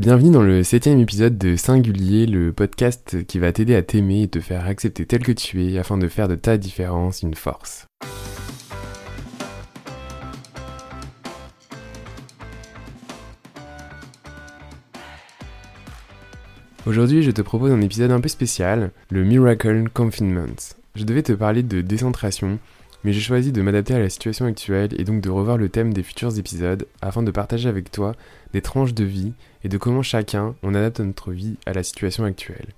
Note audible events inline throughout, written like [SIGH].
Bienvenue dans le septième épisode de Singulier, le podcast qui va t'aider à t'aimer et te faire accepter tel que tu es afin de faire de ta différence une force. Aujourd'hui, je te propose un épisode un peu spécial, le Miracle Confinement. Je devais te parler de décentration, mais j'ai choisi de m'adapter à la situation actuelle et donc de revoir le thème des futurs épisodes afin de partager avec toi des tranches de vie et de comment chacun on adapte notre vie à la situation actuelle.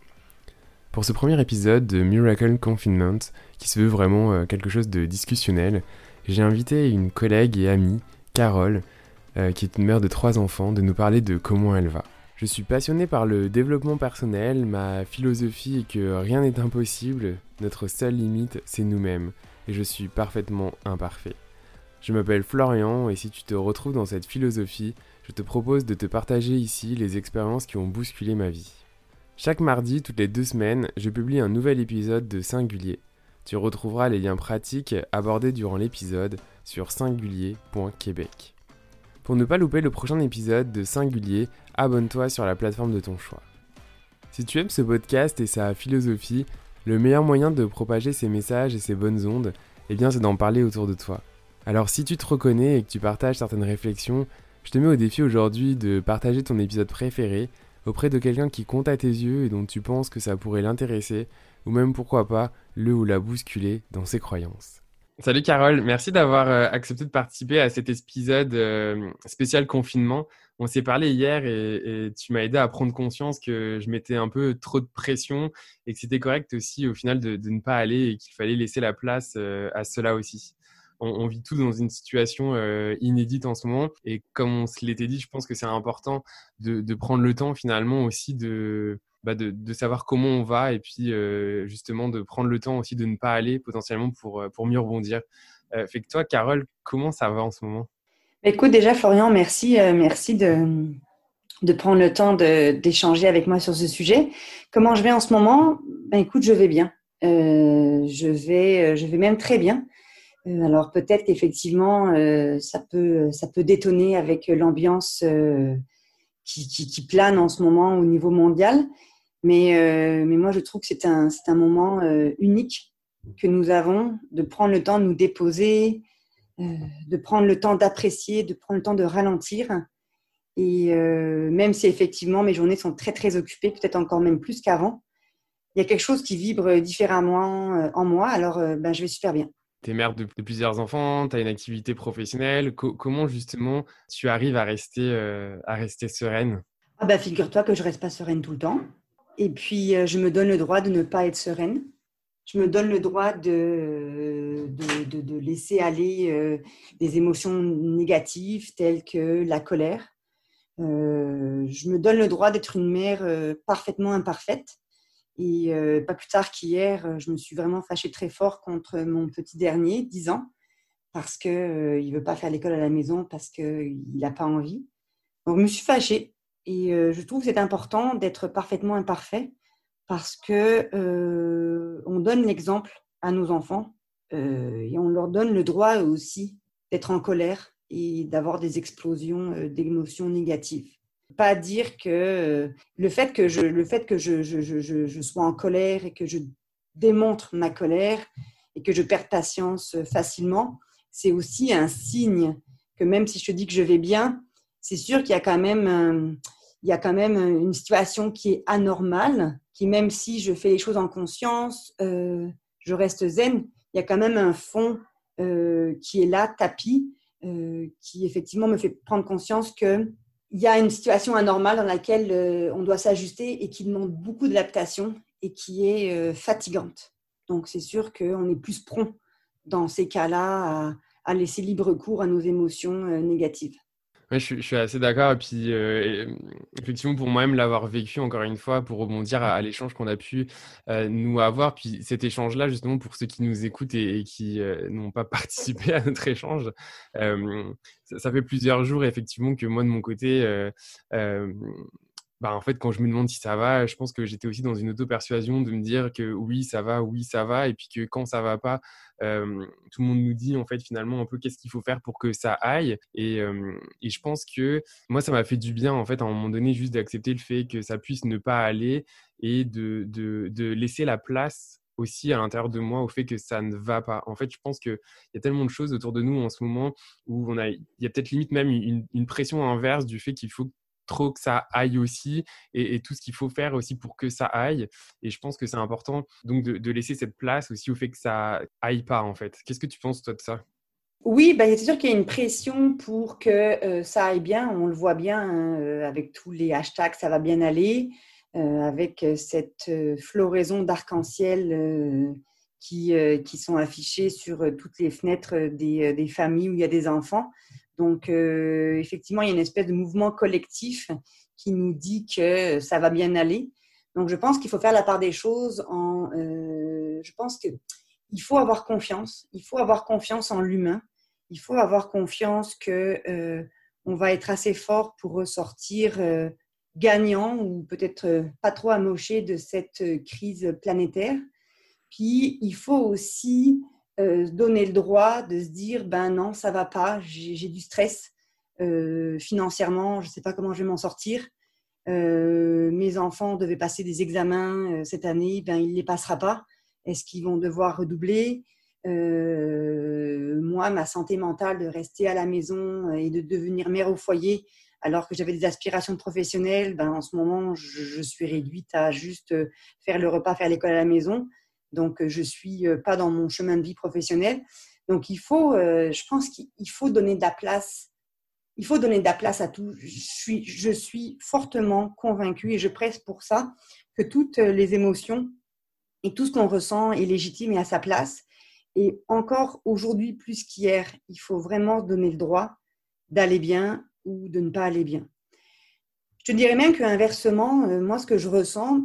Pour ce premier épisode de Miracle Confinement, qui se veut vraiment euh, quelque chose de discussionnel, j'ai invité une collègue et amie, Carole, euh, qui est une mère de trois enfants, de nous parler de comment elle va. Je suis passionné par le développement personnel, ma philosophie est que rien n'est impossible, notre seule limite c'est nous-mêmes, et je suis parfaitement imparfait. Je m'appelle Florian et si tu te retrouves dans cette philosophie, je te propose de te partager ici les expériences qui ont bousculé ma vie. Chaque mardi, toutes les deux semaines, je publie un nouvel épisode de Singulier. Tu retrouveras les liens pratiques abordés durant l'épisode sur singulier.québec. Pour ne pas louper le prochain épisode de Singulier, abonne-toi sur la plateforme de ton choix. Si tu aimes ce podcast et sa philosophie, le meilleur moyen de propager ces messages et ces bonnes ondes, eh bien c'est d'en parler autour de toi. Alors si tu te reconnais et que tu partages certaines réflexions, je te mets au défi aujourd'hui de partager ton épisode préféré auprès de quelqu'un qui compte à tes yeux et dont tu penses que ça pourrait l'intéresser, ou même pourquoi pas le ou la bousculer dans ses croyances. Salut Carole, merci d'avoir euh, accepté de participer à cet épisode euh, spécial confinement. On s'est parlé hier et, tu m'as aidé à prendre conscience que je mettais un peu trop de pression et que c'était correct aussi au final de, ne pas aller et qu'il fallait laisser la place euh, à cela aussi on, vit tous dans une situation euh, inédite en ce moment. Et comme on se l'était dit, je pense que c'est important de, prendre le temps finalement aussi bah, de, de, savoir comment on va et puis euh, justement de prendre le temps aussi de ne pas aller potentiellement pour, euh, pour mieux rebondir. fait que toi, Carole, comment ça va en ce moment? Écoute, déjà, Florian, merci, merci de, de prendre le temps d'échanger avec moi sur ce sujet. Comment je vais en ce moment? Ben écoute, je vais bien. je vais, je vais même très bien. Euh, alors peut-être qu'effectivement, euh, ça, peut, ça peut détonner avec l'ambiance euh, qui, plane en ce moment au niveau mondial. Mais, mais moi, je trouve que c'est un, un moment unique que nous avons de prendre le temps de nous déposer, de prendre le temps d'apprécier, de prendre le temps de ralentir. Et même si effectivement mes journées sont très très occupées, peut-être encore même plus qu'avant, il y a quelque chose qui vibre différemment en moi. Alors ben, je vais super bien es mère de, plusieurs enfants, tu as une activité professionnelle. comment justement tu arrives à rester, euh, à rester sereine? Ah bah, Figure-toi que je ne reste pas sereine tout le temps. Et puis, euh, je me donne le droit de ne pas être sereine. Je me donne le droit de, de, de, laisser aller euh, des émotions négatives telles que la colère. je me donne le droit d'être une mère parfaitement imparfaite et euh, pas plus tard qu'hier, euh, je me suis vraiment fâchée très fort contre mon petit dernier, 10 ans, parce qu'il euh, ne veut pas faire l'école à la maison, parce qu'il n'a pas envie. Donc, je me suis fâchée. Et je trouve que c'est important d'être parfaitement imparfait, parce que on donne l'exemple à nos enfants et on leur donne le droit aussi d'être en colère et d'avoir des explosions d'émotions négatives pas dire que euh, le fait que je, le fait que je, je, je, sois en colère et que je démontre ma colère et que je perds patience facilement, c'est aussi un signe que même si je te dis que je vais bien, c'est sûr qu'il y a quand même il y a quand même une situation qui est anormale, qui même si je fais les choses en conscience, euh, je reste zen, il y a quand même un fond euh, qui est là, tapis, qui effectivement me fait prendre conscience que il y a une situation anormale dans laquelle euh, on doit s'ajuster et qui demande beaucoup d'adaptation et qui est euh, fatigante. Donc c'est sûr qu'on est plus prompt dans ces cas-là à, laisser libre cours à nos émotions euh, négatives je, suis assez d'accord. Et puis, euh, effectivement, pour moi-même, l'avoir vécu encore une fois, pour rebondir à, l'échange qu'on a pu euh, nous avoir, puis cet échange-là, justement, pour ceux qui nous écoutent et, qui euh, n'ont pas [LAUGHS] participé à notre échange, ça, fait plusieurs jours, effectivement, que moi, de mon côté, bah, en fait, quand je me demande si ça va, je pense que j'étais aussi dans une auto-persuasion de me dire que oui, ça va, oui, ça va, et puis que quand ça va pas, tout le monde nous dit en fait finalement un peu qu'est-ce qu'il faut faire pour que ça aille. Et, je pense que moi, ça m'a fait du bien en fait à un moment donné juste d'accepter le fait que ça puisse ne pas aller et de laisser la place aussi à l'intérieur de moi au fait que ça ne va pas. En fait, je pense qu'il y a tellement de choses autour de nous en ce moment où on a, il y a peut-être limite même une, une pression inverse du fait qu'il faut trop que ça aille aussi et, tout ce qu'il faut faire aussi pour que ça aille. Et je pense que c'est important donc de, laisser cette place aussi au fait que ça aille pas en fait. Qu'est-ce que tu penses toi de ça? Oui, bah, c'est sûr qu'il y a une pression pour que euh, ça aille bien. On le voit bien hein, euh, avec tous les hashtags, ça va bien aller, euh, avec cette floraison d'arc-en-ciel qui, qui sont affichées sur toutes les fenêtres des, des, familles où il y a des enfants. Donc, euh, effectivement, il y a une espèce de mouvement collectif qui nous dit que ça va bien aller. Donc, je pense qu'il faut faire la part des choses. Euh, je pense qu'il faut avoir confiance. Il faut avoir confiance en l'humain. Il faut avoir confiance que euh, on va être assez fort pour ressortir gagnant ou peut-être pas trop amoché de cette crise planétaire. Puis, il faut aussi euh, donner le droit de se dire ben non, ça va pas, j'ai du stress euh, financièrement, je ne sais pas comment je vais m'en sortir. Euh, mes enfants devaient passer des examens cette année, ben il les passera pas. Est-ce qu'ils vont devoir redoubler? Moi, ma santé mentale de rester à la maison et de devenir mère au foyer, alors que j'avais des aspirations professionnelles, ben en ce moment, je suis réduite à juste faire le repas, faire l'école à la maison. Donc, euh, je ne suis euh, pas dans mon chemin de vie professionnel. Donc, il faut, euh, je pense qu'il faut donner de la place. Il faut donner de la place à tout. Je suis, fortement convaincue et je presse pour ça que toutes les émotions et tout ce qu'on ressent est légitime et à sa place. Et encore aujourd'hui, plus qu'hier, il faut vraiment donner le droit d'aller bien ou de ne pas aller bien. Je te dirais même qu'inversement, moi, ce que je ressens,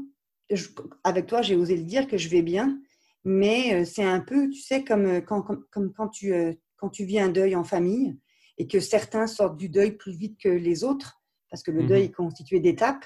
avec toi, j'ai osé le dire que je vais bien, mais euh, c'est un peu, tu sais, comme, euh, quand, comme, quand, tu, euh, quand tu vis un deuil en famille et que certains sortent du deuil plus vite que les autres, parce que le mmh deuil est constitué d'étapes.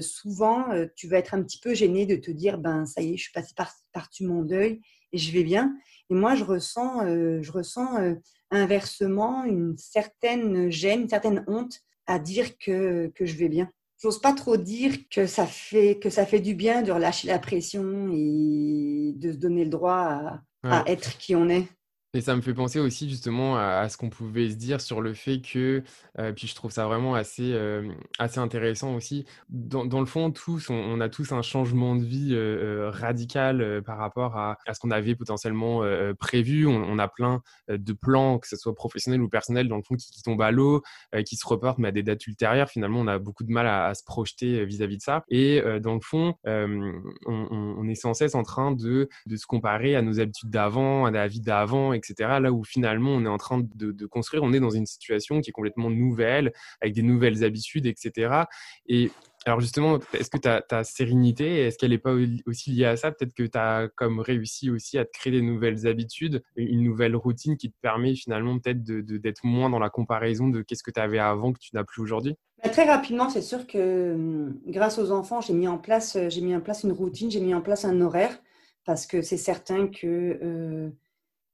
souvent, tu vas être un petit peu gêné de te dire, ben ça y est, je suis passé par-dessus mon deuil et je vais bien. Et moi, je ressens, je ressens inversement une certaine gêne, une certaine honte à dire que, que je vais bien j'ose pas trop dire que ça fait que ça fait du bien de relâcher la pression et de se donner le droit à être qui on est. Et ça me fait penser aussi justement à, ce qu'on pouvait se dire sur le fait que, euh, puis je trouve ça vraiment assez, euh, assez intéressant aussi, dans, dans le fond, tous, on, a tous un changement de vie euh, radical par rapport à, à ce qu'on avait potentiellement prévu. On, a plein de plans, que ce soit professionnel ou personnel, dans le fond, qui, tombent à l'eau, qui se reportent, mais à des dates ultérieures. Finalement, on a beaucoup de mal à, se projeter vis-à-vis de ça. Et dans le fond, on, on, est sans cesse en train de, de se comparer à nos habitudes d'avant, à la vie d'avant, Là où finalement on est en train de, construire, on est dans une situation qui est complètement nouvelle, avec des nouvelles habitudes, etc. Et alors justement, est-ce que ta, sérénité, est-ce qu'elle n'est pas aussi liée à ça? Peut-être que tu as comme réussi aussi à te créer des nouvelles habitudes, une nouvelle routine qui te permet finalement peut-être d'être moins dans la comparaison de qu'est-ce que tu avais avant que tu n'as plus aujourd'hui? Bah, Très rapidement, c'est sûr que hum, grâce aux enfants, j'ai mis, en place, j'ai mis en place une routine, j'ai mis en place un horaire parce que c'est certain que... Euh,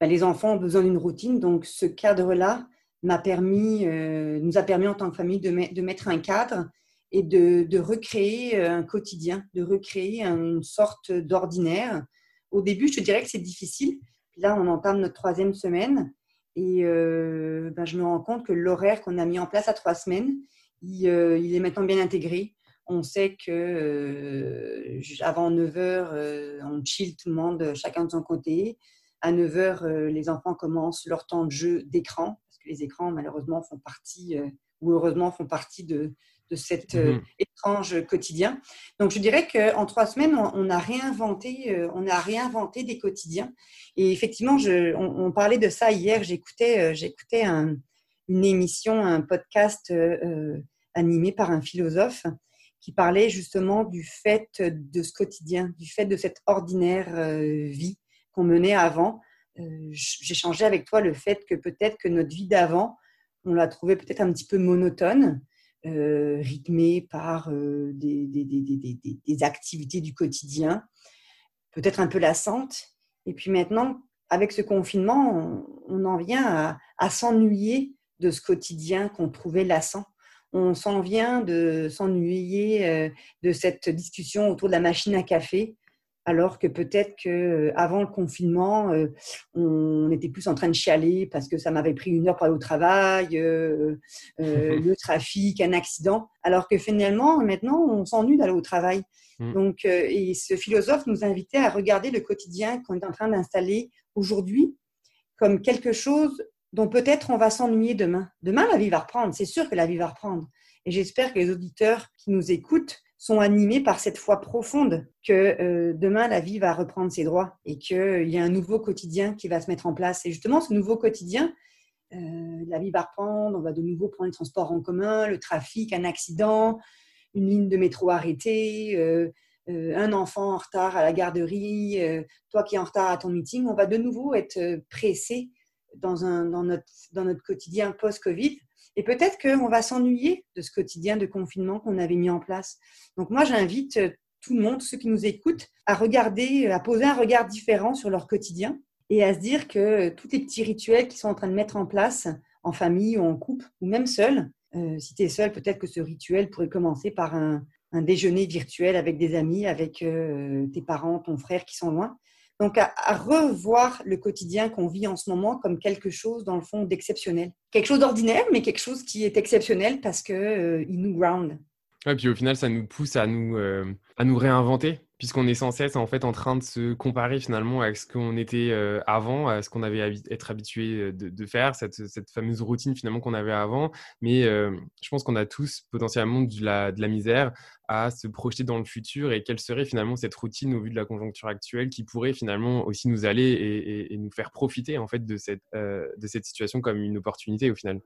ben, les enfants ont besoin d'une routine. Donc, ce cadre-là euh, nous a permis en tant que famille de, mettre un cadre et de, recréer euh, un quotidien, de recréer une sorte d'ordinaire. Au début, je te dirais que c'est difficile. là, on entame notre troisième semaine et euh, ben, je me rends compte que l'horaire qu'on a mis en place à trois semaines, il, il est maintenant bien intégré. On sait que avant 9 heures, on chill tout le monde, chacun de son côté. À 9 h, euh, les enfants commencent leur temps de jeu d'écran, parce que les écrans, malheureusement, font partie, euh, ou heureusement, font partie de, de cet euh, mhm. étrange quotidien. Donc, je dirais qu'en trois semaines, on, a réinventé, on a réinventé des quotidiens. Et effectivement, je, on, parlait de ça hier. J'écoutais, j'écoutais une émission, un podcast animé par un philosophe qui parlait justement du fait de ce quotidien, du fait de cette ordinaire vie qu'on menait avant. Euh, J'échangeais avec toi le fait que peut-être que notre vie d'avant, on l'a trouvée peut-être un petit peu monotone. rythmée par des, des, activités du quotidien, peut-être un peu lassantes. Et puis maintenant, avec ce confinement, on, en vient à, s'ennuyer de ce quotidien qu'on trouvait lassant. On s'en vient de s'ennuyer de cette discussion autour de la machine à café, alors que peut-être qu'avant le confinement, on était plus en train de chialer parce que ça m'avait pris une heure pour aller au travail, [LAUGHS] le trafic, un accident, alors que finalement, maintenant, on s'ennuie d'aller au travail. Mmh. Donc, et ce philosophe nous invitait à regarder le quotidien qu'on est en train d'installer aujourd'hui comme quelque chose dont peut-être on va s'ennuyer demain. Demain, la vie va reprendre. C'est sûr que la vie va reprendre. Et j'espère que les auditeurs qui nous écoutent sont animés par cette foi profonde que euh, demain la vie va reprendre ses droits et qu'il y a un nouveau quotidien qui va se mettre en place. Et justement, ce nouveau quotidien, euh, la vie va reprendre, on va de nouveau prendre les transports en commun, le trafic, un accident, une ligne de métro arrêtée, euh, un enfant en retard à la garderie, toi qui es en retard à ton meeting, on va de nouveau être pressé dans notre quotidien post-Covid. Et peut-être qu'on va s'ennuyer de ce quotidien de confinement qu'on avait mis en place. Donc moi, j'invite euh, tout le monde, ceux qui nous écoutent, à regarder, euh, à poser un regard différent sur leur quotidien et à se dire que euh, tous les petits rituels qu'ils sont en train de mettre en place en famille ou en couple ou même seul, si tu es seul, peut-être que ce rituel pourrait commencer par un, déjeuner virtuel avec des amis, avec tes parents, ton frère qui sont loin. Donc, à, revoir le quotidien qu'on vit en ce moment comme quelque chose, dans le fond, d'exceptionnel. Quelque chose d'ordinaire, mais quelque chose qui est exceptionnel parce qu'il euh, nous ground. Et puis au final, ça nous pousse à nous, euh, à nous réinventer, puisqu'on est sans cesse en fait en train de se comparer finalement à ce qu'on était euh, avant, à ce qu'on avait être habitué de, faire, cette, cette, fameuse routine finalement qu'on avait avant. Mais je pense qu'on a tous potentiellement de la, de la misère à se projeter dans le futur et quelle serait finalement cette routine au vu de la conjoncture actuelle qui pourrait finalement aussi nous aller et, nous faire profiter en fait de cette, euh, de cette situation comme une opportunité au final.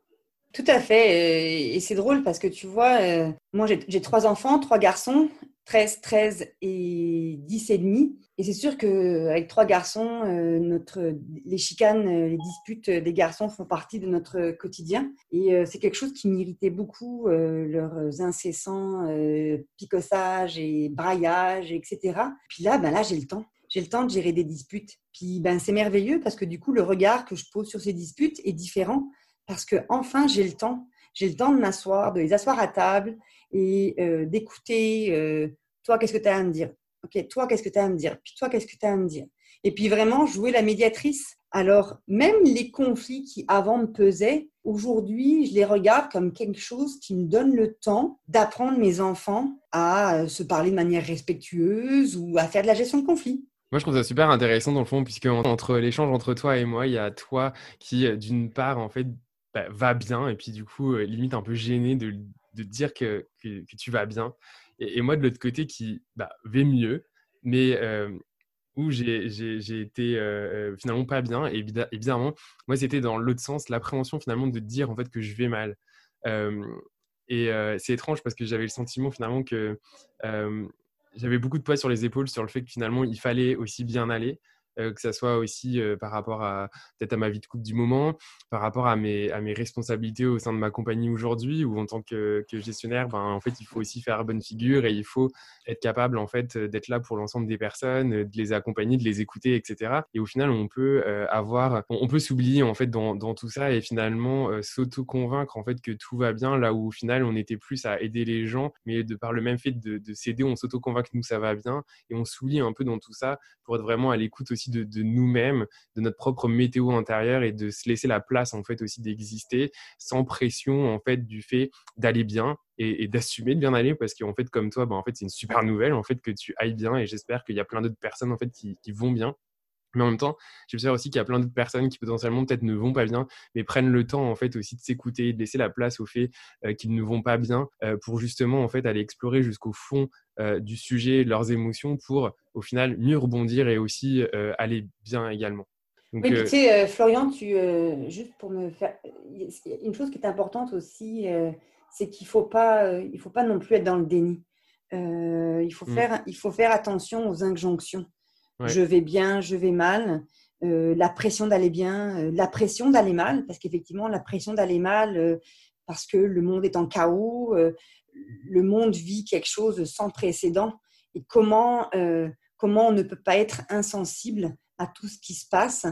Tout à fait. Et c'est drôle parce que tu vois, euh, moi j'ai trois enfants, trois garçons, 13, 13 et 10 et demi. Et c'est sûr qu'avec trois garçons, euh, notre, les chicanes, euh, les disputes des garçons font partie de notre quotidien. Et c'est quelque chose qui m'irritait beaucoup, leurs incessants picossages et braillages, etc. Puis là, ben là j'ai le temps. J'ai le temps de gérer des disputes. Puis ben, c'est merveilleux parce que du coup, le regard que je pose sur ces disputes est différent parce que enfin j'ai le temps. J'ai le temps de m'asseoir, de les asseoir à table et euh, d'écouter euh, toi, qu'est-ce que tu as à me dire? Ok, toi, qu'est-ce que tu as à me dire? Puis toi, qu'est-ce que tu as à me dire? Et puis vraiment jouer la médiatrice. Alors, même les conflits qui avant me pesaient, aujourd'hui, je les regarde comme quelque chose qui me donne le temps d'apprendre mes enfants à euh, se parler de manière respectueuse ou à faire de la gestion de conflits. Moi, je trouve ça super intéressant dans le fond, puisque entre l'échange entre toi et moi, il y a toi qui, d'une part, en fait, bah, va bien, et puis du coup, euh, limite un peu gêné de, dire que, tu vas bien. Et, moi, de l'autre côté, qui bah, vais mieux, mais euh, où j'ai été euh, finalement pas bien. Et, bizarrement, moi, c'était dans l'autre sens, l'appréhension finalement de dire en fait que je vais mal. et c'est étrange parce que j'avais le sentiment finalement que j'avais beaucoup de poids sur les épaules sur le fait que finalement il fallait aussi bien aller. Euh, que ça soit aussi euh, par rapport à peut-être à ma vie de couple du moment, par rapport à mes, à mes responsabilités au sein de ma compagnie aujourd'hui, ou en tant que, gestionnaire, ben, en fait, il faut aussi faire bonne figure et il faut être capable en fait d'être là pour l'ensemble des personnes, de les accompagner, de les écouter, etc. Et au final, on peut euh, avoir, on peut s'oublier en fait dans, dans, tout ça et finalement s'auto-convaincre en fait que tout va bien, là où au final on était plus à aider les gens, mais de par le même fait de, de s'aider, on s'auto-convainc que nous ça va bien et on s'oublie un peu dans tout ça pour être vraiment à l'écoute aussi de, nous-mêmes, de notre propre météo intérieure et de se laisser la place en fait aussi d'exister sans pression en fait du fait d'aller bien et, d'assumer de bien aller parce qu'en fait comme toi, bah, en fait c'est une super nouvelle en fait que tu ailles bien et j'espère qu'il y a plein d'autres personnes en fait qui vont bien mais en même temps, je sais aussi qu'il y a plein d'autres personnes qui potentiellement peut-être ne vont pas bien, mais prennent le temps en fait aussi de s'écouter, de laisser la place au fait euh, qu'ils ne vont pas bien, euh, pour justement en fait aller explorer jusqu'au fond euh, du sujet, leurs émotions, pour au final mieux rebondir et aussi aller bien également. Donc, tu sais, Florian, tu, juste pour me faire, une chose qui est importante aussi, c'est qu'il faut pas, il faut pas non plus être dans le déni. il faut mmh. faire, il faut faire attention aux injonctions je vais bien, je vais mal, euh, la pression d'aller bien, euh, la pression d'aller mal, parce qu'effectivement, la pression d'aller mal, euh, parce que le monde est en chaos, le monde vit quelque chose sans précédent. Et comment, comment on ne peut pas être insensible à tout ce qui se passe?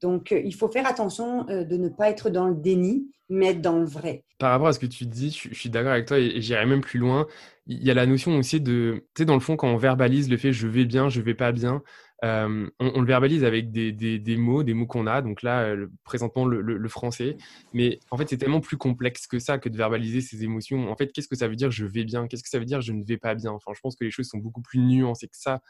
Donc, il faut faire attention de ne pas être dans le déni, mais dans le vrai. Par rapport à ce que tu dis, je, suis d'accord avec toi et j'irai même plus loin. Il y a la notion aussi de, tu sais, dans le fond, quand on verbalise le fait je vais bien, je vais pas bien, on, le verbalise avec des, mots, des mots qu'on a. Donc là, présentement, le, français. Mais en fait, c'est tellement plus complexe que ça, que de verbaliser ses émotions. En fait, qu'est-ce que ça veut dire je vais bien Qu'est-ce que ça veut dire je ne vais pas bien Enfin, je pense que les choses sont beaucoup plus nuancées que ça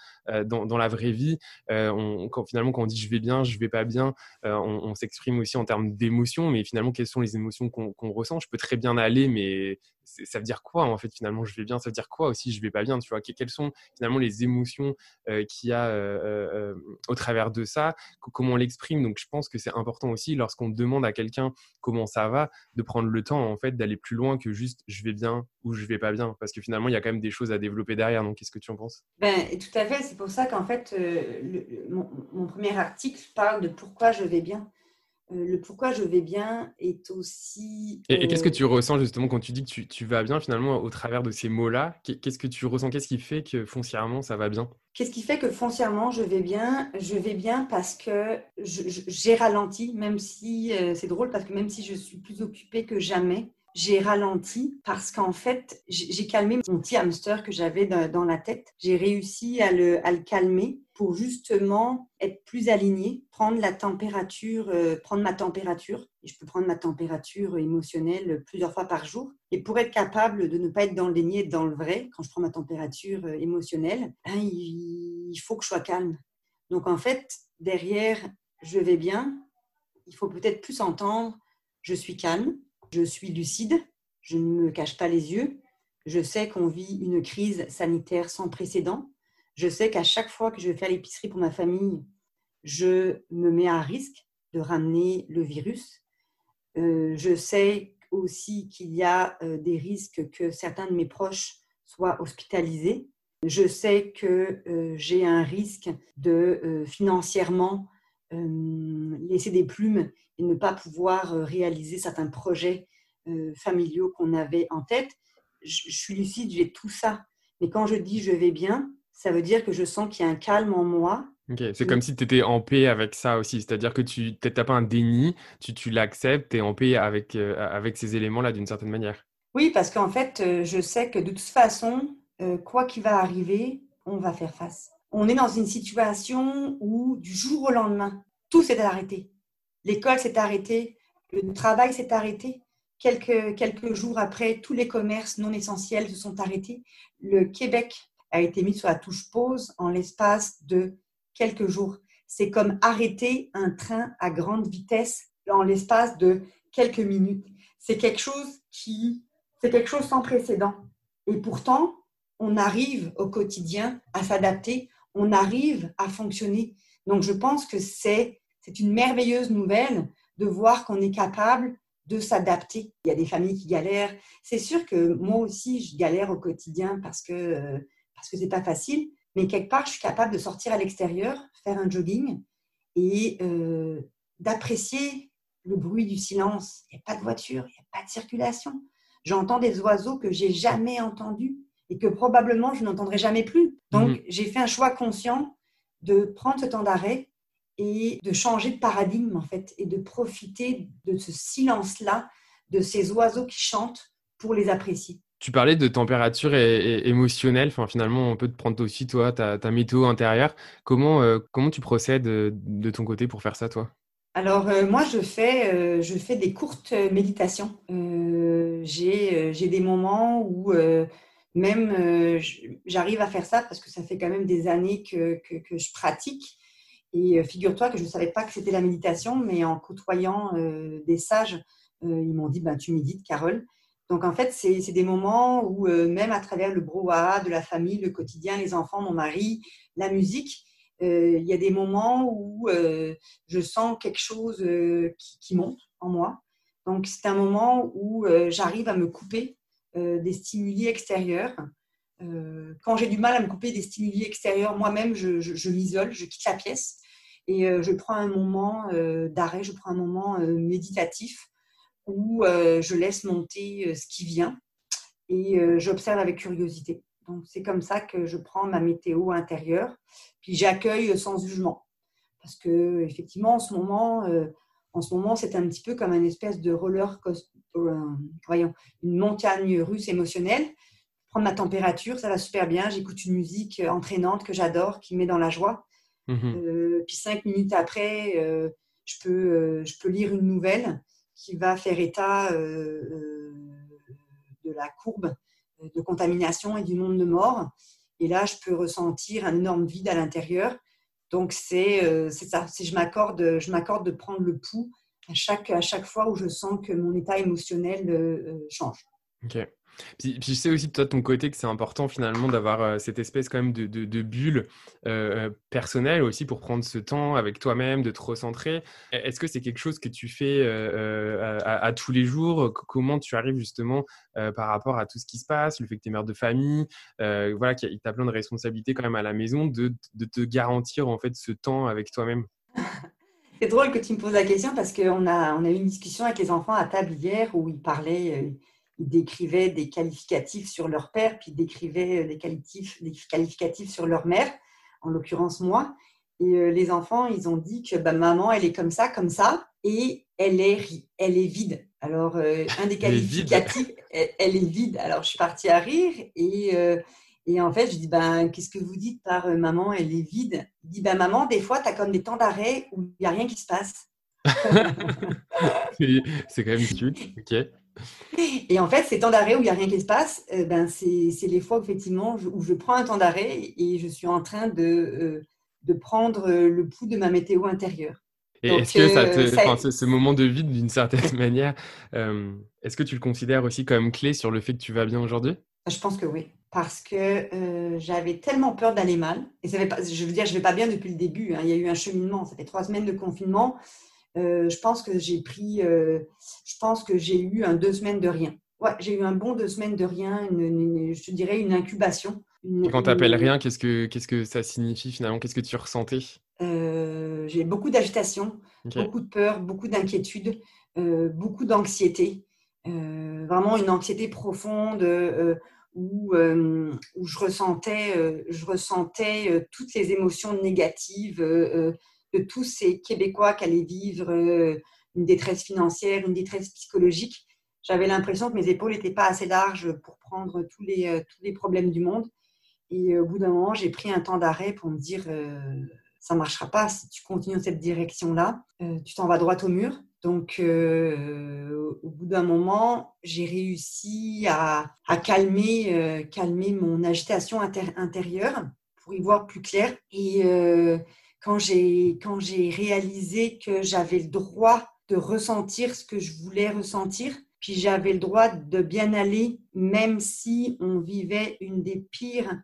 dans, dans, la vraie vie. on, quand, finalement, quand on dit je vais bien, je vais pas bien, on, s'exprime aussi en termes d'émotions. Mais finalement, quelles sont les émotions qu'on ressent Je peux très bien aller, mais ça veut dire quoi en fait finalement je vais bien? Ça veut dire quoi aussi je vais pas bien tu vois? Quelles sont finalement les émotions qu'il y a au travers de ça? Comment on l'exprime? Donc je pense que c'est important aussi lorsqu'on demande à quelqu'un comment ça va de prendre le temps en fait d'aller plus loin que juste je vais bien ou je vais pas bien. Parce que finalement il y a quand même des choses à développer derrière. Donc qu'est-ce que tu en penses? Ben, tout à fait. C'est pour ça qu'en fait mon premier article parle de pourquoi je vais bien. euh, le pourquoi je vais bien est aussi. Et, qu'est-ce que euh, tu ressens justement quand tu dis que tu, vas bien finalement au travers de ces mots-là? Qu'est-ce que tu ressens? Qu'est-ce qui fait que foncièrement ça va bien? Qu'est-ce qui fait que foncièrement je vais bien? Je vais bien parce que j'ai ralenti, même si euh, c'est drôle, parce que même si je suis plus occupée que jamais, j'ai ralenti parce qu'en fait, j'ai calmé mon petit hamster que j'avais dans la tête. J'ai réussi à le, à le, calmer pour justement être plus aligné, prendre la température, euh, prendre ma température. Et je peux prendre ma température émotionnelle plusieurs fois par jour. Et pour être capable de ne pas être dans le déni, dans le vrai, quand je prends ma température euh, émotionnelle, il, il faut que je sois calme. Donc en fait, derrière, je vais bien. Il faut peut-être plus entendre, je suis calme je suis lucide, je ne me cache pas les yeux. Je sais qu'on vit une crise sanitaire sans précédent. Je sais qu'à chaque fois que je vais faire l'épicerie pour ma famille, je me mets à risque de ramener le virus. Euh, je sais aussi qu'il y a euh, des risques que certains de mes proches soient hospitalisés. Je sais que euh, j'ai un risque de financièrement laisser des plumes et ne pas pouvoir réaliser certains projets familiaux qu'on avait en tête. Je, suis lucide, j'ai tout ça. Mais quand je dis je vais bien, ça veut dire que je sens qu'il y a un calme en moi. C'est comme si tu étais en paix avec ça aussi. C'est-à-dire que tu n'as pas un déni, tu, tu l'acceptes, tu es en paix avec, euh, avec ces éléments-là d'une certaine manière. Oui, parce qu'en fait, je sais que de toute façon, quoi qu'il va arriver, on va faire face. On est dans une situation où du jour au lendemain, tout s'est arrêté. L'école s'est arrêtée, le travail s'est arrêté. Quelques, quelques jours après, tous les commerces non essentiels se sont arrêtés. Le Québec a été mis sur la touche pause en l'espace de quelques jours. C'est comme arrêter un train à grande vitesse en l'espace de quelques minutes. C'est quelque chose qui, c'est quelque chose sans précédent. Et pourtant, on arrive au quotidien à s'adapter, on arrive à fonctionner. Donc, je pense que c'est c'est une merveilleuse nouvelle de voir qu'on est capable de s'adapter. Il y a des familles qui galèrent. C'est sûr que moi aussi, je galère au quotidien parce que euh, parce que c'est pas facile. Mais quelque part, je suis capable de sortir à l'extérieur, faire un jogging et euh, d'apprécier le bruit du silence. Il n'y a pas de voiture, il n'y a pas de circulation. J'entends des oiseaux que j'ai jamais entendus et que probablement je n'entendrai jamais plus. Donc, mhm. j'ai fait un choix conscient de prendre ce temps d'arrêt et de changer de paradigme en fait et de profiter de ce silence-là, de ces oiseaux qui chantent pour les apprécier. Tu parlais de température et, émotionnelle. Finalement, on peut te prendre aussi, toi, ta, météo intérieure. Comment, euh, comment tu procèdes euh, de, ton côté pour faire ça, toi? Alors, euh, moi, je fais, je fais des courtes méditations. J'ai des moments où même j'arrive à faire ça parce que ça fait quand même des années que, que, je pratique. Et figure-toi que je ne savais pas que c'était la méditation, mais en côtoyant des sages, ils m'ont dit bah, Tu médites, Carole. Donc en fait, c'est des moments où, même à travers le brouhaha de la famille, le quotidien, les enfants, mon mari, la musique, il y a des moments où je sens quelque chose qui, monte en moi. Donc c'est un moment où j'arrive à me couper des stimuli extérieurs euh, quand j'ai du mal à me couper des stimuli extérieurs, moi-même, je, m'isole, je quitte la pièce et euh, je prends un moment euh, d'arrêt, je prends un moment méditatif où je laisse monter ce qui vient et j'observe avec curiosité. Donc, c'est comme ça que je prends ma météo intérieure, puis j'accueille sans jugement. Parce que, effectivement, en ce moment, en ce moment, c'est un petit peu comme une espèce de roller coaster, voyons, une montagne russe émotionnelle. Prendre ma température, ça va super bien. J'écoute une musique entraînante que j'adore, qui me met dans la joie. Mmh euh, puis cinq minutes après, euh, je, peux, euh, je peux lire une nouvelle qui va faire état de la courbe de contamination et du nombre de morts. Et là, je peux ressentir un énorme vide à l'intérieur. Donc, c'est ça. Si je m'accorde, je m'accorde de prendre le pouls à chaque, à chaque fois où je sens que mon état émotionnel change. Je sais aussi, toi, de ton côté, que c'est important finalement d'avoir cette espèce quand même de, bulle personnelle aussi pour prendre ce temps avec toi-même, de te recentrer. E, est-ce que c'est quelque chose que tu fais à, tous les jours? Comment tu arrives justement par rapport à tout ce qui se passe, le fait que tu es mère de famille, voilà, qu'il y a plein de responsabilités quand même à la maison, de, de te garantir en fait ce temps avec toi-même? [LAUGHS] C'est drôle que tu me poses la question parce qu'on a, on a eu une discussion avec les enfants à table hier où ils parlaient ils décrivaient des qualificatifs sur leur père, puis ils décrivaient euh, des qualificatifs, des qualificatifs sur leur mère, en l'occurrence moi. Et euh, les enfants, ils ont dit que bah, maman, elle est comme ça, comme ça, et elle est, elle est vide. Alors, euh, un des [LAUGHS] qualificatifs, elle, est vide. Alors, je suis partie à rire et, et en fait, je dis, ben, qu'est-ce que vous dites par maman, elle est vide? Il dit, ben, maman, des fois, tu as comme des temps d'arrêt où il n'y a rien qui se passe. [LAUGHS] c'est quand même cute. Ok. Et en fait, ces temps d'arrêt où il n'y a rien qui se passe, euh, ben, c'est les fois effectivement où je prends un temps d'arrêt et je suis en train de, euh, de prendre le pouls de ma météo intérieure. Et est-ce que ça te, ce moment de vide, d'une certaine [LAUGHS] manière, euh, est-ce que tu le considères aussi comme clé sur le fait que tu vas bien aujourd'hui? Je pense que oui, parce que j'avais tellement peur d'aller mal. Et ça pas, je veux dire, je vais pas bien depuis le début. Hein. Il y a eu un cheminement. Ça fait trois semaines de confinement. Euh, je pense que j'ai pris, euh, je pense que j'ai eu un deux semaines de rien. Ouais, j'ai eu un bon deux semaines de rien, je te dirais une incubation. quand tu appelles rien, qu'est-ce que, qu'est-ce que ça signifie finalement? Qu'est-ce que tu ressentais? Euh, J'ai beaucoup d'agitation, beaucoup de peur, beaucoup d'inquiétude, beaucoup d'anxiété. vraiment une anxiété profonde où, où je ressentais, je ressentais toutes les émotions négatives de tous ces Québécois qui allaient vivre euh, une détresse financière, une détresse psychologique. J'avais l'impression que mes épaules n'étaient pas assez larges pour prendre tous les, euh, tous les problèmes du monde. Et euh, au bout d'un moment, j'ai pris un temps d'arrêt pour me dire ça ne marchera pas si tu continues dans cette direction-là. tu t'en vas droit au mur. Donc, au bout d'un moment, j'ai réussi à, à calmer, calmer mon agitation intérieure pour y voir plus clair. Et quand j'ai quand j'ai réalisé que j'avais le droit de ressentir ce que je voulais ressentir, puis j'avais le droit de bien aller, même si on vivait une des pires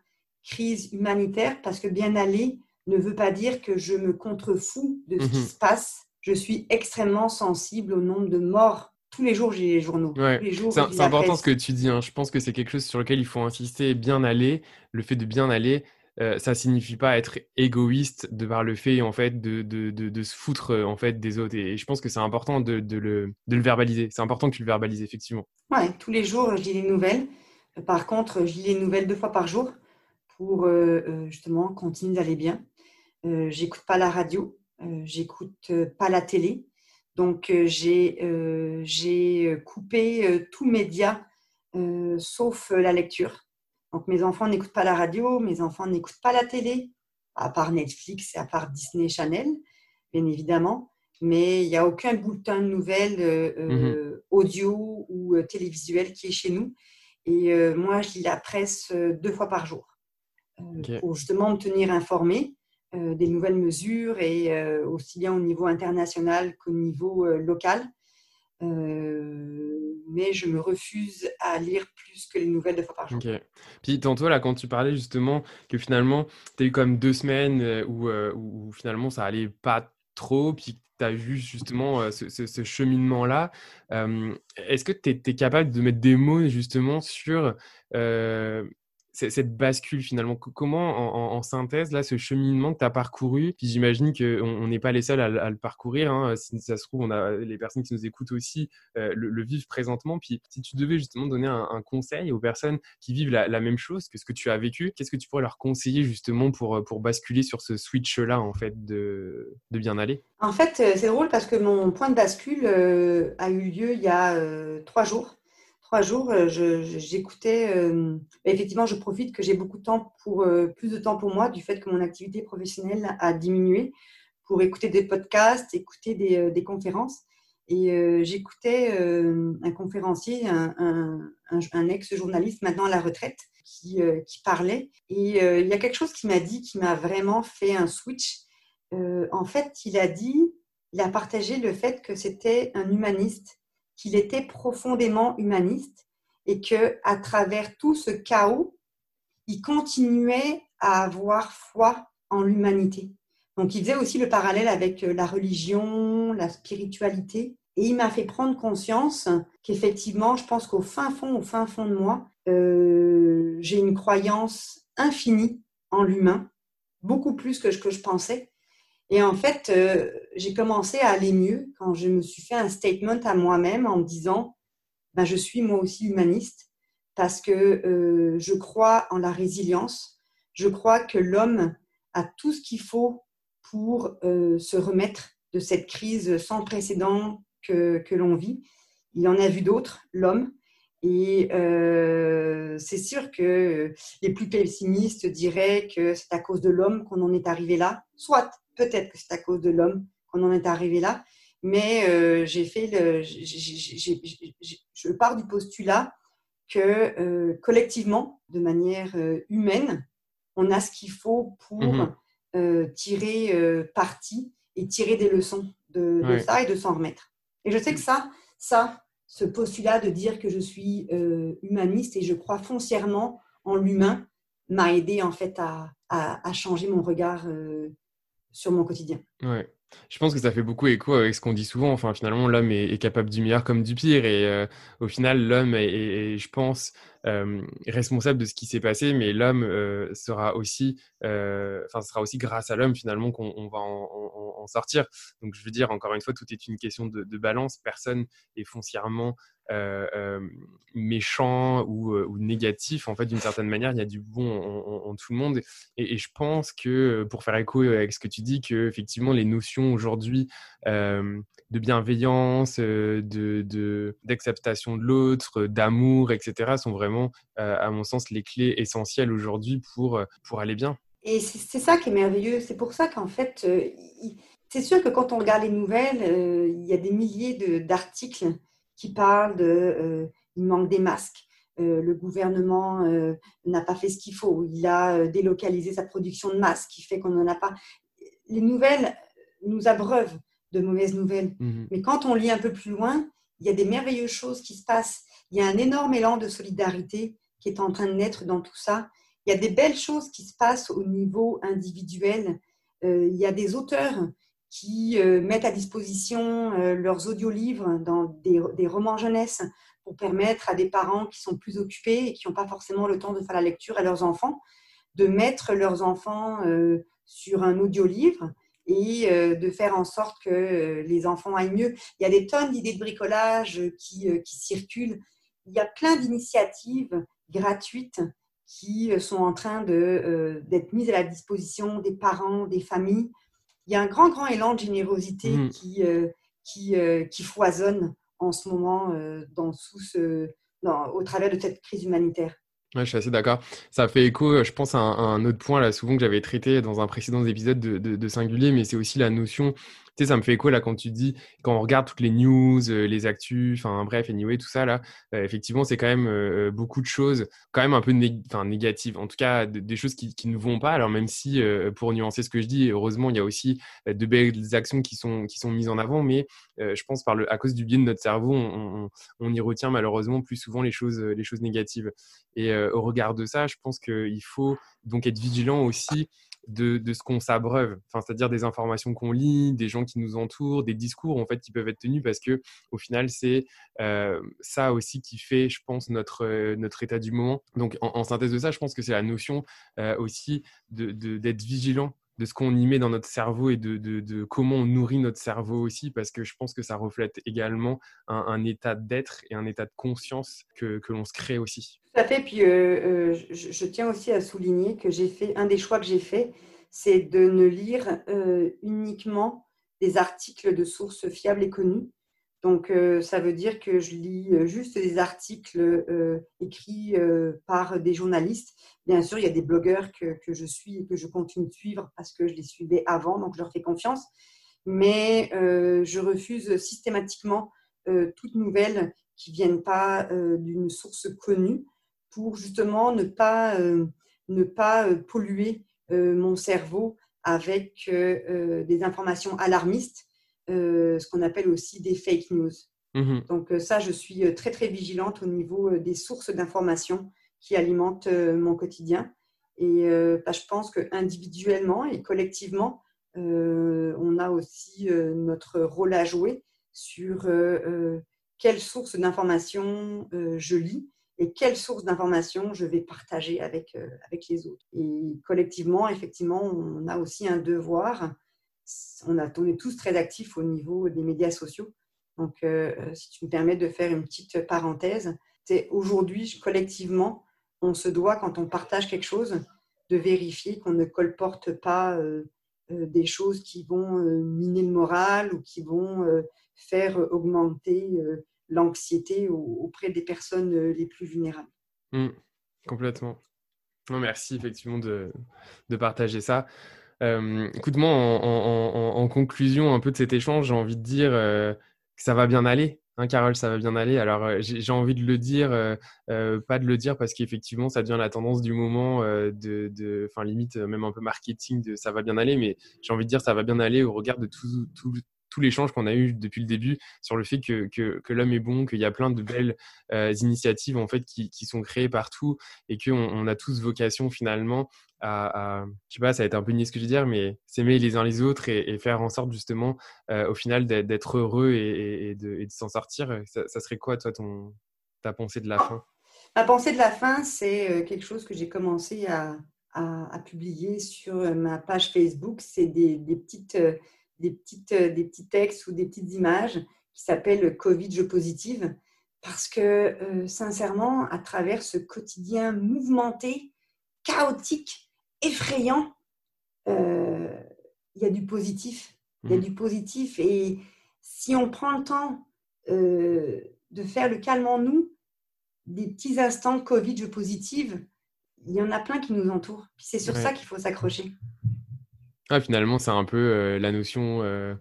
crises humanitaires, parce que bien aller ne veut pas dire que je me contrefous de ce qui mhm. se passe. Je suis extrêmement sensible au nombre de morts. Tous les jours, j'ai les journaux. C'est important ce que tu dis. Hein. Je pense que c'est quelque chose sur lequel il faut insister. Bien aller, le fait de bien aller, euh, ça signifie pas être égoïste de par le fait en fait de, de, de, se foutre euh, en fait des autres. Et, je pense que c'est important de, le, le, verbaliser. C'est important que tu le verbalises effectivement. Ouais tous les jours je lis les nouvelles. Par contre je lis les nouvelles deux fois par jour pour justement continuer d'aller bien. Euh, j'écoute pas la radio. J'écoute pas la télé. Donc j'ai j'ai coupé tout média sauf la lecture donc mes enfants n'écoutent pas la radio, mes enfants n'écoutent pas la télé, à part Netflix et à part Disney Channel, bien évidemment. Mais il n'y a aucun bulletin de nouvelles euh, euh, mhm. audio ou euh, télévisuel qui est chez nous. Et moi, je lis la presse deux fois par jour pour justement me tenir informée des nouvelles mesures et aussi bien au niveau international qu'au niveau local. Mais je me refuse à lire plus que les nouvelles de fois par jour. Puis tantôt, là, quand tu parlais justement que finalement, tu as eu comme deux semaines où, finalement ça allait pas trop, puis tu as vu justement ce, cheminement-là, est-ce que tu es, capable de mettre des mots justement sur cette bascule finalement Comment, en, synthèse, là, ce cheminement que tu as parcouru, puis j'imagine qu'on n'est pas les seuls à, le parcourir, hein, si ça se trouve, on a les personnes qui nous écoutent aussi euh, le, vivent présentement. Puis si tu devais justement donner un, conseil aux personnes qui vivent la, même chose que ce que tu as vécu, qu'est-ce que tu pourrais leur conseiller justement pour, pour basculer sur ce switch-là, en fait, de, de bien aller? En fait, c'est drôle parce que mon point de bascule a eu lieu il y a trois jours trois jours, euh, j'écoutais. Euh, effectivement, je profite que j'ai beaucoup de temps pour euh, plus de temps pour moi du fait que mon activité professionnelle a diminué pour écouter des podcasts, écouter des, conférences. Et j'écoutais un conférencier, un, ex-journaliste maintenant à la retraite, qui, qui parlait. Et il y a quelque chose qui m'a dit, qui m'a vraiment fait un switch. en fait, il a dit, il a partagé le fait que c'était un humaniste qu'il était profondément humaniste et que à travers tout ce chaos, il continuait à avoir foi en l'humanité. Donc il faisait aussi le parallèle avec euh, la religion, la spiritualité. Et il m'a fait prendre conscience qu'effectivement, je pense qu'au fin fond, au fin fond de moi, euh, j'ai une croyance infinie en l'humain, beaucoup plus que ce que je pensais. Et en fait, euh, j'ai commencé à aller mieux quand je me suis fait un statement à moi-même en me disant, ben, je suis moi aussi humaniste parce que euh, je crois en la résilience. Je crois que l'homme a tout ce qu'il faut pour euh, se remettre de cette crise sans précédent que, que l'on vit. Il en a vu d'autres, l'homme. Et c'est sûr que les plus pessimistes diraient que c'est à cause de l'homme qu'on en est arrivé là. Soit, peut-être que c'est à cause de l'homme qu'on en est arrivé là, mais euh, j'ai fait le, je pars du postulat que euh, collectivement, de manière euh, humaine, on a ce qu'il faut pour mhm. tirer parti et tirer des leçons de, ça et de s'en remettre. Et je sais que ça, ça, ce postulat de dire que je suis humaniste et je crois foncièrement en l'humain m'a aidé en fait à, à, changer mon regard sur mon quotidien. Ouais. Je pense que ça fait beaucoup écho avec ce qu'on dit souvent. Enfin, finalement, l'homme est, capable du meilleur comme du pire. Et euh, au final, l'homme est, je pense, euh, responsable de ce qui s'est passé, mais l'homme euh, sera aussi, enfin, sera aussi grâce à l'homme finalement qu'on va en, sortir. Donc, je veux dire, encore une fois, tout est une question de, de balance. Personne est foncièrement méchant ou, euh, ou, négatif. En fait, d'une certaine manière, il y a du bon en, tout le monde. Et, je pense que, pour faire écho avec ce que tu dis, que effectivement, les notions aujourd'hui de bienveillance, de d'acceptation de, l'autre, d'amour, etc., sont vraiment, à mon sens, les clés essentielles aujourd'hui pour, pour aller bien. Et c'est ça qui est merveilleux. C'est pour ça qu'en fait, c'est sûr que quand on regarde les nouvelles, il y a des milliers d'articles qui parle de euh, il manque des masques. Euh, le gouvernement euh, n'a pas fait ce qu'il faut. Il a délocalisé sa production de masques, qui fait qu'on n'en a pas. Les nouvelles nous abreuvent de mauvaises nouvelles. Mhm. Mais quand on lit un peu plus loin, il y a des merveilleuses choses qui se passent. Il y a un énorme élan de solidarité qui est en train de naître dans tout ça. Il y a des belles choses qui se passent au niveau individuel. il y a des auteurs qui euh, mettent à disposition euh, leurs audiolivres dans des, romans jeunesse pour permettre à des parents qui sont plus occupés et qui n'ont pas forcément le temps de faire la lecture à leurs enfants, de mettre leurs enfants euh, sur un audiolivre et de faire en sorte que les enfants aillent mieux. Il y a des tonnes d'idées de bricolage qui, qui circulent. Il y a plein d'initiatives gratuites qui sont en train d'être mises à la disposition des parents, des familles, il y a un grand, grand élan de générosité mm. qui, euh, qui, euh, qui, foisonne en ce moment euh, dans, sous ce, au travers de cette crise humanitaire. Ouais, je suis assez d'accord. Ça fait écho, je pense, à un, autre point là, souvent que j'avais traité dans un précédent épisode de, de Singulier, mais c'est aussi la notion sais, ça me fait écho là quand tu dis, quand on regarde toutes les news, euh, les actus, enfin bref, anyway, tout ça là, euh, effectivement, c'est quand même euh, beaucoup de choses, quand même un peu négatives, en tout cas des choses qui, ne vont pas. Alors même si, pour nuancer ce que je dis, heureusement, il y a aussi de belles actions qui sont, qui sont mises en avant, mais je pense à cause du biais de notre cerveau, on, on, y retient malheureusement plus souvent les choses, les choses négatives. Et au regard de ça, je pense qu'il faut donc être vigilant aussi de, ce qu'on s'abreuve, enfin, c'est-à-dire des informations qu'on lit, des gens qui nous entourent, des discours en fait qui peuvent être tenus parce que au final c'est euh, ça aussi qui fait, je pense, notre, notre état du moment. Donc en, synthèse de ça, je pense que c'est la notion euh, aussi d'être de, vigilant de ce qu'on y met dans notre cerveau et de, de, comment on nourrit notre cerveau aussi, parce que je pense que ça reflète également un, état d'être et un état de conscience que, que l'on se crée aussi. Tout à fait. Puis euh, euh, je, tiens aussi à souligner que j'ai fait un des choix que j'ai fait, c'est de ne lire euh, uniquement des articles de sources fiables et connues. Donc, ça veut dire que je lis juste des articles écrits par des journalistes Bien sûr, il y a des blogueurs que, je suis et que je continue de suivre parce que je les suivais avant, donc je leur fais confiance. Mais euh, je refuse systématiquement euh, toute nouvelle qui ne vienne pas euh, d'une source connue pour justement ne pas polluer mon cerveau avec des informations alarmistes, ce qu'on appelle aussi des fake news. Mmh donc ça, je suis très très vigilante au niveau des sources d'informations qui alimente euh, mon quotidien. Et euh, bah, je pense qu'individuellement et collectivement, euh, on a aussi notre rôle à jouer sur quelle source d'information je lis et quelle source d'information je vais partager avec, avec les autres. Et collectivement, effectivement, on a aussi un devoir. On, a, on est tous très actifs au niveau des médias sociaux. Donc, si tu me permets de faire une petite parenthèse, c'est aujourd'hui, collectivement, on se doit, quand on partage quelque chose, de vérifier qu'on ne colporte pas euh, euh, des choses qui vont euh, miner le moral ou qui vont faire augmenter l'anxiété auprès des personnes les plus vulnérables. Mmh, complètement. merci effectivement de, partager ça. Écoute-moi, en, conclusion un peu de cet échange, j'ai envie de dire que ça va bien aller. Hein, Carole, ça va bien aller. Alors, euh, j'ai envie de le dire, euh, euh, pas de le dire parce qu'effectivement, ça devient la tendance du moment, de, enfin, limite même un peu marketing de ça va bien aller, mais j'ai envie de dire ça va bien aller au regard de tout, tout, tout l'échange qu'on a eu depuis le début sur le fait que, que, l'homme est bon, qu'il y a plein de belles euh, initiatives en fait qui, sont créées partout et qu'on on a tous vocation finalement à, à, je sais pas, ça va être un peu niais ce que je veux dire, mais s'aimer les uns les autres et, faire en sorte justement euh, au final d'être heureux et, de, s'en sortir. Ça, serait quoi toi ton ta pensée de la fin? Ma pensée de la fin, c'est euh, quelque chose que j'ai commencé à, à, publier sur ma page Facebook. C'est des petites des, petites, euh, des petits textes ou des petites images qui s'appellent Covid je positive parce que euh, sincèrement, à travers ce quotidien mouvementé, chaotique, effrayant, euh, il y a du positif. Il y a mmh. du positif et si on prend le temps de faire le calme en nous, des petits instants Covid je positive, il y en a plein qui nous entourent. C'est sur ça qu'il faut s'accrocher. Ah, finalement, c'est un peu euh, la notion euh,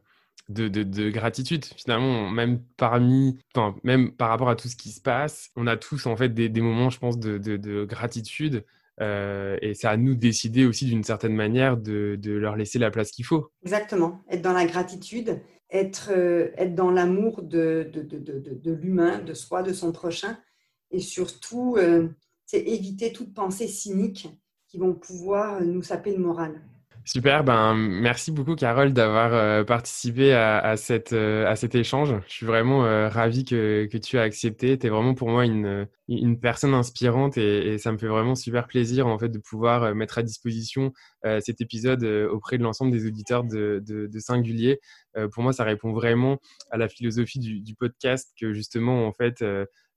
de, de, gratitude. Finalement, même parmi, même par rapport à tout ce qui se passe, on a tous en fait des, moments, je pense, de, de gratitude. Euh, et c'est à nous de décider aussi d'une certaine manière de, leur laisser la place qu'il faut. Exactement. Être dans la gratitude, être, être dans l'amour de, de, l'humain, de soi, de son prochain. Et surtout, c'est éviter toute pensée cynique qui vont pouvoir nous saper le moral. Super, ben merci beaucoup Carole d'avoir euh, participé à, cette, euh, à cet échange. Je suis vraiment euh, ravi que, que, tu as accepté. Tu es vraiment pour moi une, une personne inspirante et, ça me fait vraiment super plaisir en fait de pouvoir mettre à disposition cet épisode auprès de l'ensemble des auditeurs de, de, Singulier. pour moi, ça répond vraiment à la philosophie du, podcast que justement en fait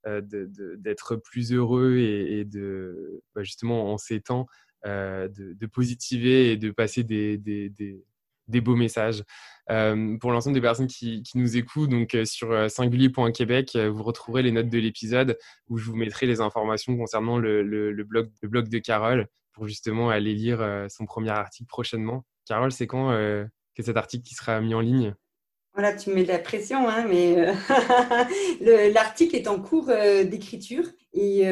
d'être plus heureux et, de bah, justement en ces temps euh, de, positiver et de passer des, des, beaux messages. Euh, pour l'ensemble des personnes qui, nous écoutent, donc euh, sur singulier.québec, vous retrouverez les notes de l'épisode où je vous mettrai les informations concernant le, le, blog, le blog de Carole pour justement aller lire son premier article prochainement. Carole, c'est quand que cet article qui sera mis en ligne? Voilà, tu mets de la pression, hein, mais [LAUGHS] l'article est en cours d'écriture et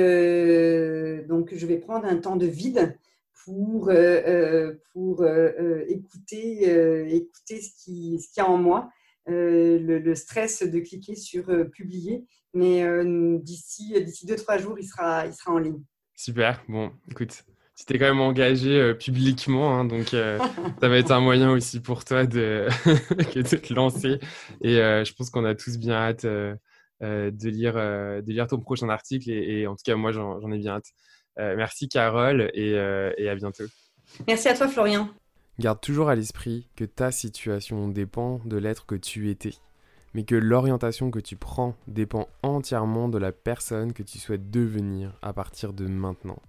donc je vais prendre un temps de vide pour, euh, euh, pour euh, écouter, écouter ce qu'il ce y a en moi, le, stress de cliquer sur publier. Mais d'ici d'ici deux, trois jours, il sera, il sera en ligne. Super. Bon, écoute, tu t'es quand même engagé publiquement, hein, donc [LAUGHS] ça va être un moyen aussi pour toi de, [LAUGHS] de te lancer. Et je pense qu'on a tous bien hâte de, lire, de lire ton prochain article. Et, et en tout cas, moi, j'en ai bien hâte. Merci Carole et, et à bientôt. Merci à toi Florian. Garde toujours à l'esprit que ta situation dépend de l'être que tu étais, mais que l'orientation que tu prends dépend entièrement de la personne que tu souhaites devenir à partir de maintenant.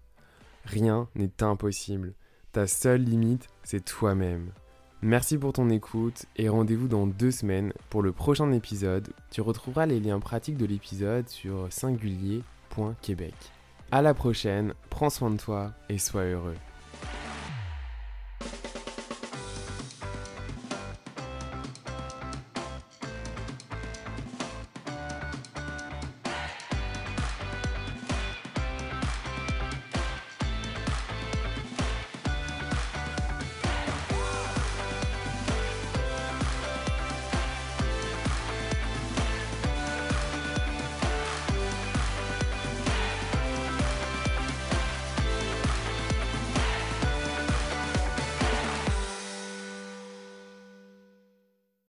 Rien n'est impossible. Ta seule limite, c'est toi-même. Merci pour ton écoute et rendez-vous dans deux semaines pour le prochain épisode. Tu retrouveras les liens pratiques de l'épisode sur singulier.québec. À la prochaine, prends soin de toi et sois heureux.